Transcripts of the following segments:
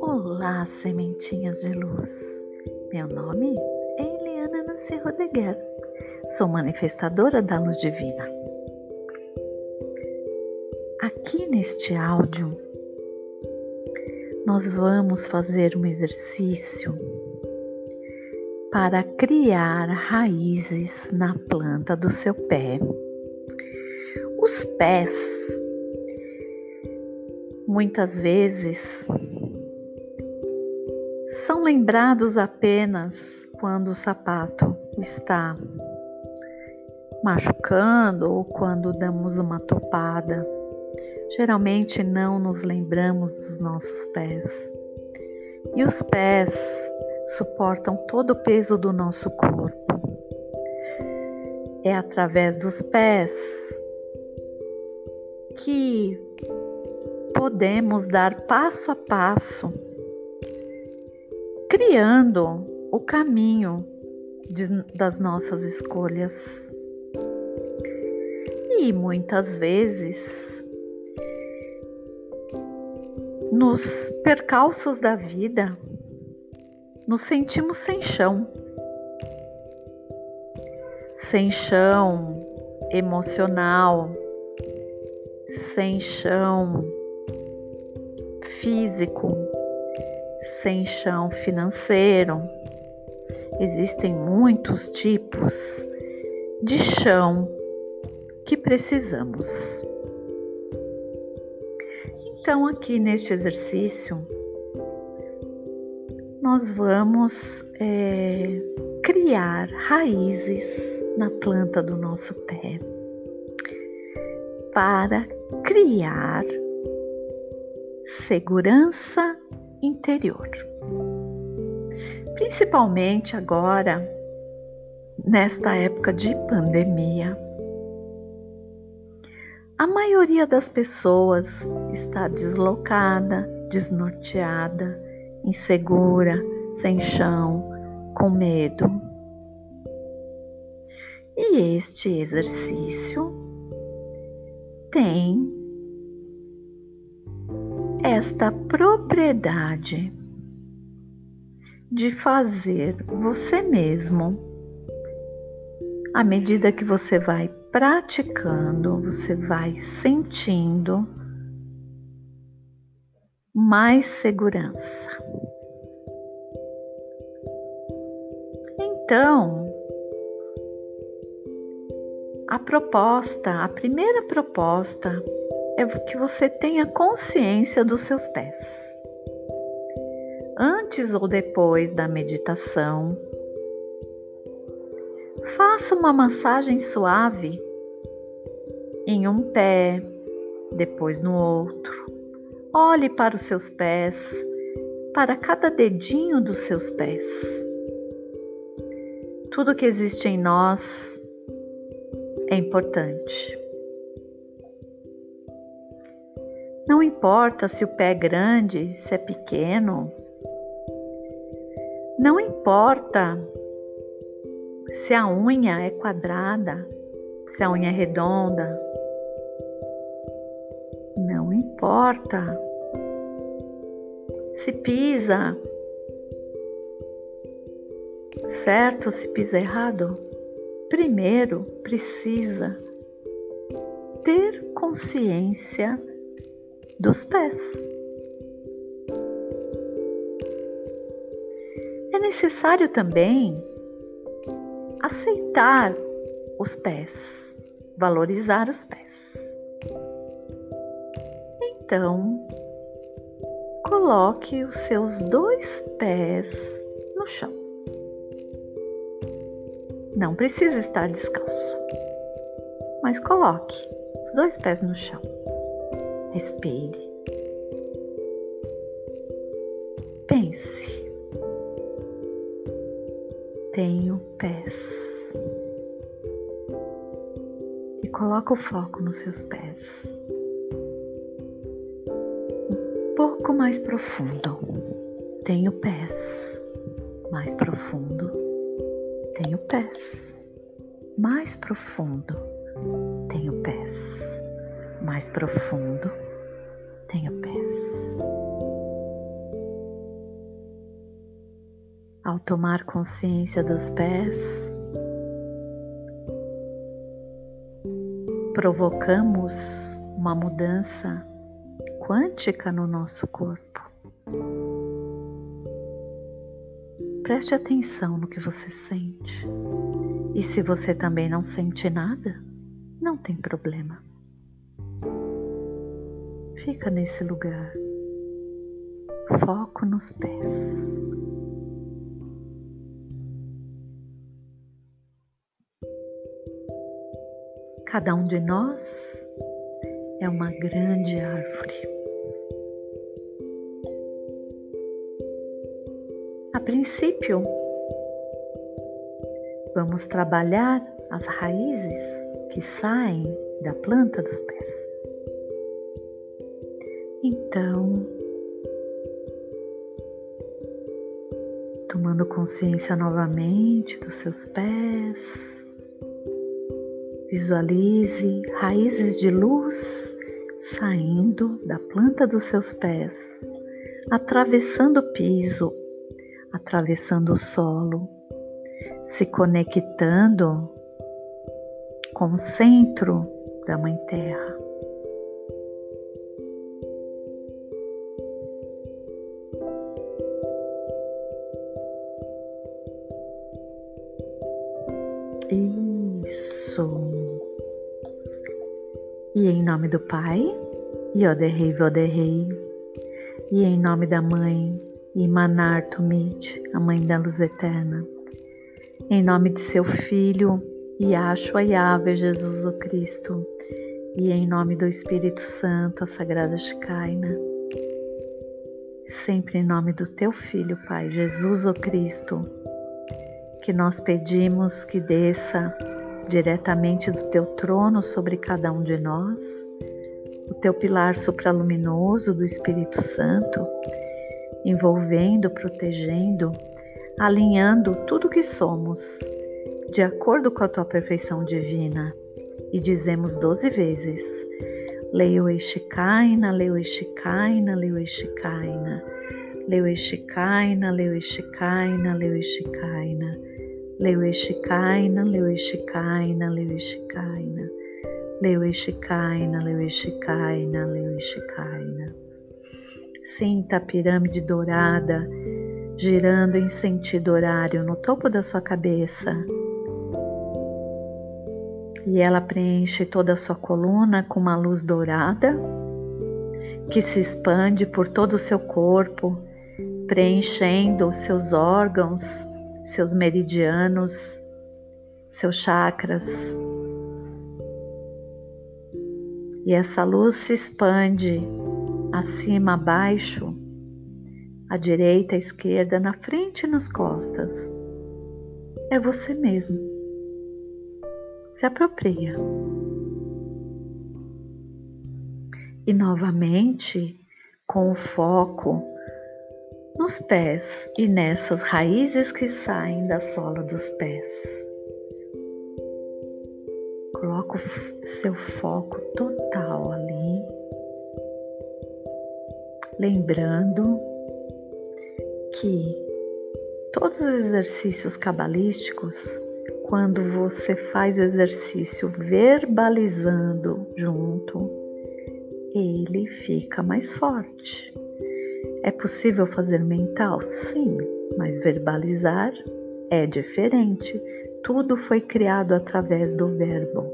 Olá, sementinhas de luz. Meu nome é Eliana Nancy Rodeguer. Sou manifestadora da luz divina. Aqui neste áudio, nós vamos fazer um exercício para criar raízes na planta do seu pé. Os pés, muitas vezes, são lembrados apenas quando o sapato está machucando ou quando damos uma topada. Geralmente não nos lembramos dos nossos pés. E os pés suportam todo o peso do nosso corpo. É através dos pés que podemos dar passo a passo, criando o caminho de, das nossas escolhas. E muitas vezes, nos percalços da vida, nos sentimos sem chão. Sem chão emocional, sem chão físico, sem chão financeiro. Existem muitos tipos de chão que precisamos. Então, aqui neste exercício, nós vamos é, criar raízes na planta do nosso pé para criar segurança interior. Principalmente agora, nesta época de pandemia, a maioria das pessoas está deslocada, desnorteada, insegura, sem chão, com medo. E este exercício tem esta propriedade de fazer você mesmo, à medida que você vai praticando, você vai sentindo mais segurança. Então, a proposta, a primeira proposta é que você tenha consciência dos seus pés. Antes ou depois da meditação, faça uma massagem suave em um pé, depois no outro Olhe para os seus pés, para cada dedinho dos seus pés. Tudo que existe em nós é importante. Não importa se o pé é grande, se é pequeno. Não importa se a unha é quadrada, se a unha é redonda, importa se pisa certo ou se pisa errado. Primeiro precisa ter consciência dos pés. É necessário também aceitar os pés, valorizar os pés. Então, coloque os seus dois pés no chão. Não precisa estar descalço, mas coloque os dois pés no chão. Respire. Pense. Tenho pés. E coloque o foco nos seus pés. Pouco mais profundo. Tenho pés. Mais profundo. Tenho pés. mais profundo, tenho pés. Mais profundo, tenho pés. Ao tomar consciência dos pés, provocamos uma mudança quântica no nosso corpo. Preste atenção no que você sente. E se você também não sente nada, não tem problema. Fica nesse lugar. Foco nos pés. Cada um de nós é uma grande árvore. A princípio, vamos trabalhar as raízes que saem da planta dos pés. Então, tomando consciência novamente dos seus pés, Visualize raízes de luz saindo da planta dos seus pés, atravessando o piso, atravessando o solo, se conectando com o centro da Mãe Terra. Isso. E em nome do Pai, Yoderrei Voderrei, e em nome da Mãe, Imanar Tumid, a Mãe da Luz Eterna, em nome de seu Filho, Yahshua Yahweh Jesus o Cristo, e em nome do Espírito Santo, a Sagrada Shekinah, sempre em nome do teu Filho, Pai, Jesus o Cristo, que nós pedimos que desça diretamente do teu trono sobre cada um de nós, o teu pilar supraluminoso do Espírito Santo, envolvendo, protegendo, alinhando tudo que somos, de acordo com a tua perfeição divina. E dizemos doze vezes: Leio Eshikaina, Leio Eshikaina, Leio Eshikaina, Leio Eshikaina, Leio Eshikaina, Leio Eshikaina. Leueshikaina, Leueshikaina, Leueshikaina, Leueshikaina, Leueshikaina, Leueshikaina. Sinta a pirâmide dourada girando em sentido horário no topo da sua cabeça. E ela preenche toda a sua coluna com uma luz dourada que se expande por todo o seu corpo, preenchendo os seus órgãos, seus meridianos, seus chakras. E essa luz se expande acima, abaixo, à direita, à esquerda, na frente e nas costas. É você mesmo. Se apropria. E novamente, com o foco nos pés e nessas raízes que saem da sola dos pés. Coloca o seu foco total ali, lembrando que todos os exercícios cabalísticos, quando você faz o exercício verbalizando junto, ele fica mais forte. É possível fazer mental? Sim, mas verbalizar é diferente. Tudo foi criado através do verbo.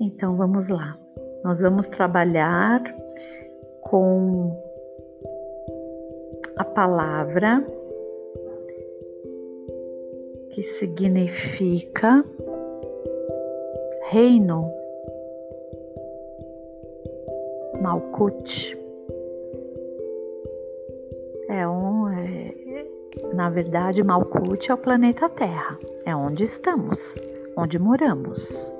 Então vamos lá. Nós vamos trabalhar com a palavra que significa reino, Malkut. Na verdade, Malkuth é o planeta Terra. É onde estamos, onde moramos.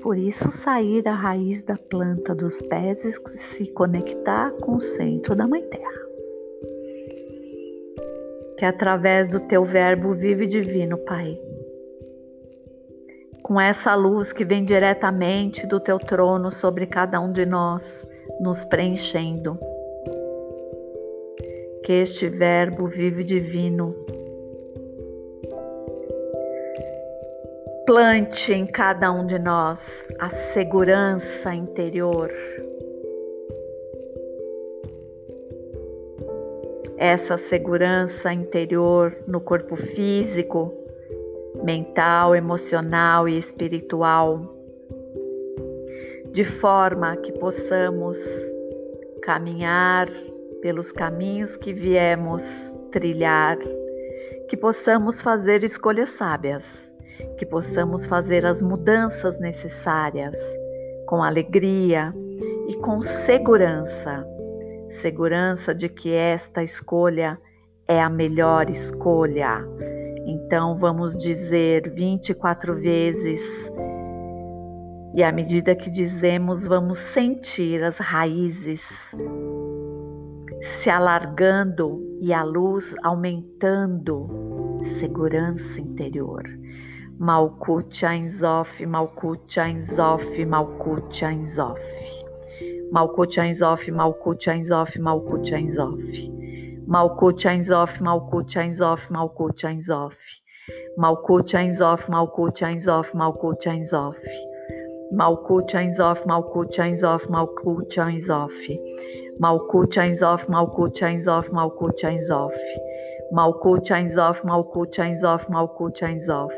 Por isso, sair da raiz da planta dos pés e se conectar com o centro da Mãe Terra. Que através do teu Verbo vive divino, Pai, com essa luz que vem diretamente do teu trono sobre cada um de nós, nos preenchendo. Que este Verbo vivo e divino plante em cada um de nós a segurança interior. Essa segurança interior no corpo físico, mental, emocional e espiritual, de forma que possamos caminhar pelos caminhos que viemos trilhar, que possamos fazer escolhas sábias, que possamos fazer as mudanças necessárias com alegria e com segurança segurança de que esta escolha é a melhor escolha então vamos dizer 24 vezes. E à medida que dizemos, vamos sentir as raízes se alargando e a luz aumentando. Segurança interior. Malkut Ainzof, Malkut Ainzof, Malkut Ainzof. Malkut Ainzof, Malkut Ainzof, Malkut Ainzof. Malkut Ainzof, Malkut Ainzof, Malkut Ainzof. Malkut Ainzof, Malkut Malkut Ainzof. Malkut Malkut Ainzof, Malkut. Malkut Ainzof, Malkut Ainzof, Malkut Ainzof. Malkut Ainzof, Malkut Ainzof, Malkut Ainzof.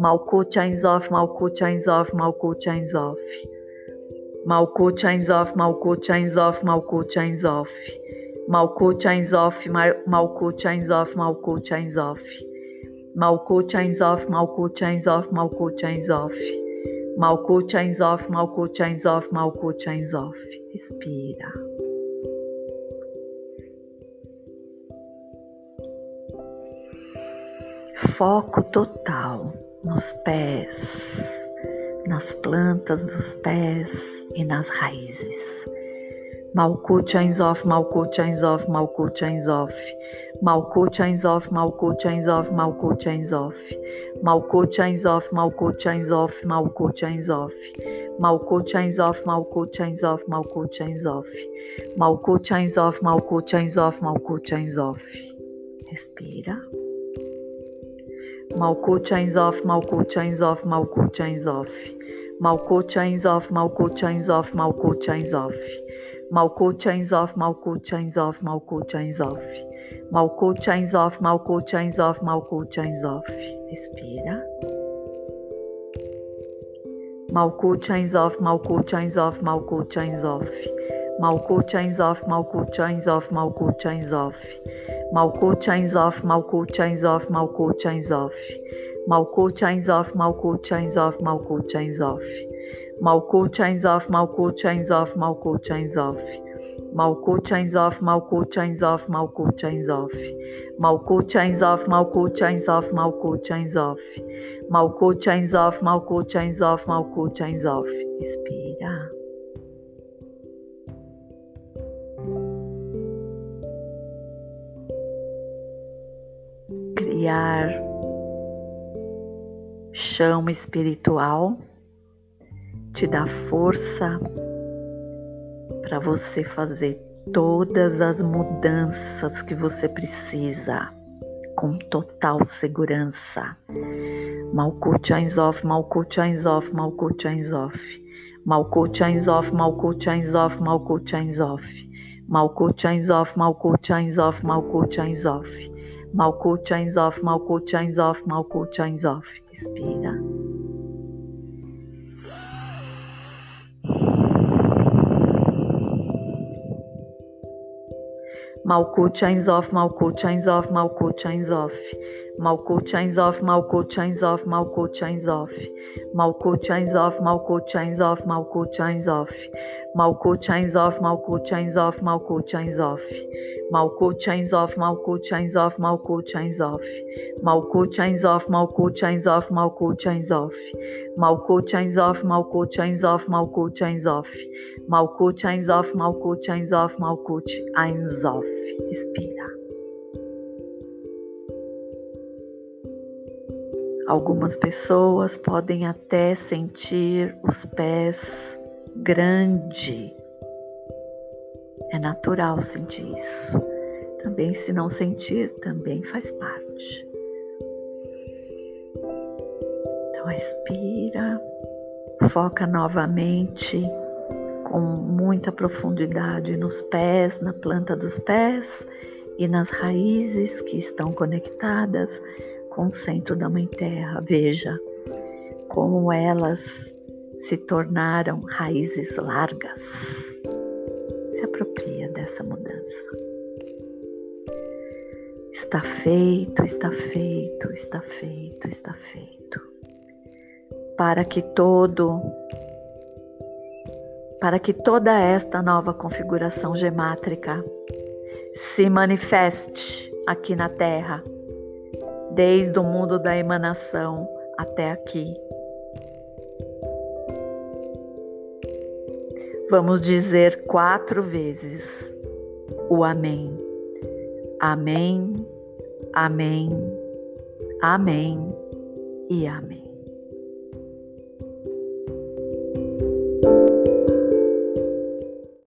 Malkut Ainzof, Malkut Ainzof, Malkut Ainzof. Malkut Ainzof, Malkut Ainzof, Malkut Ainzof. Malkut Ainzof, Malkut Ainzof, Malkut Ainzof. Malkut Ainzof, Malkut Ainzof, Malkut Ainzof. Malkut Ainzof, Malkut Ainzof, Malkut Ainzof. Respira. Foco total nos pés, nas plantas dos pés e nas raízes. Malkut Ainzof, Malkut Ainzof, Malkut Ainzof. Malkut Ainzof, Malkut Ainzof, Malkut Ainzof. Malkut Ainzof, Malkut Ainzof, Malkut Ainzof. Malkut Ainzof, Malkut Ainzof, Malkut Ainzof. Malkut Ainzof, Malkut Ainzof, Malkut Ainzof. Respira. Malkut Ainzof, Malkut Ainzof, Malkut Ainzof. Malkut Ainzof, Malkut Ainzof, Malkut Ainzof. Malkut chains off, Malkut chains off, Malkut chains off. Malkut chains off, Malkut chains off, Malkut chains off. Respira. Malkut chains off, Malkut chains off, Malkut chains Malkut chains off, Malkut chains off, Malkut chains off. Malkut chains off, Malkut chains off, Malkut chains off. Malkut chains off, Malkut chains off, Malkut chains off. Malkut chains off, Malkut chains off, Malkut chains off. Malkut chains off, Malkut chains off, Malkut chains off. Malkut chains off, Malkut chains off, Malkut chains off. Malkut chains off, Malkut chains off, Malkut chains off. Respira. Chão espiritual te dá força para você fazer todas as mudanças que você precisa com total segurança. Malkut Ainzof, Malkut Ainzof, Malkut Ainzof. Malkut Ainzof, Malkut Ainzof, Malkut Ainzof. Malkut Ainzof, Malkut Ainzof, Malkut Ainzof. Malkut chains off, Malkut chains off, Malkut chains off. Off, Malkut chains off, Malkut chains off. Malkut chains off, Malkut chains off, Malkut chains off. Malkut chains off, Malkut chains off, Malkut chains off. Malkut chains off, Malkut chains off, Malkut chains off. Malkut chains off, Malkut chains off, Malkut chains off. Malkut chains off, Malkut chains off, Malkut chains off. Respira. Algumas pessoas podem até sentir os pés grande. É natural sentir isso. Também, se não sentir, também faz parte. Então, respira, foca novamente com muita profundidade nos pés, na planta dos pés e nas raízes que estão conectadas com o centro da Mãe Terra. Veja como elas se tornaram raízes largas. Se apropria dessa mudança. Está feito, está feito, está feito, está feito. Para que todo para que toda esta nova configuração gemátrica se manifeste aqui na Terra desde o mundo da emanação até aqui. Vamos dizer quatro vezes o Amém. Amém, Amém, Amém e Amém.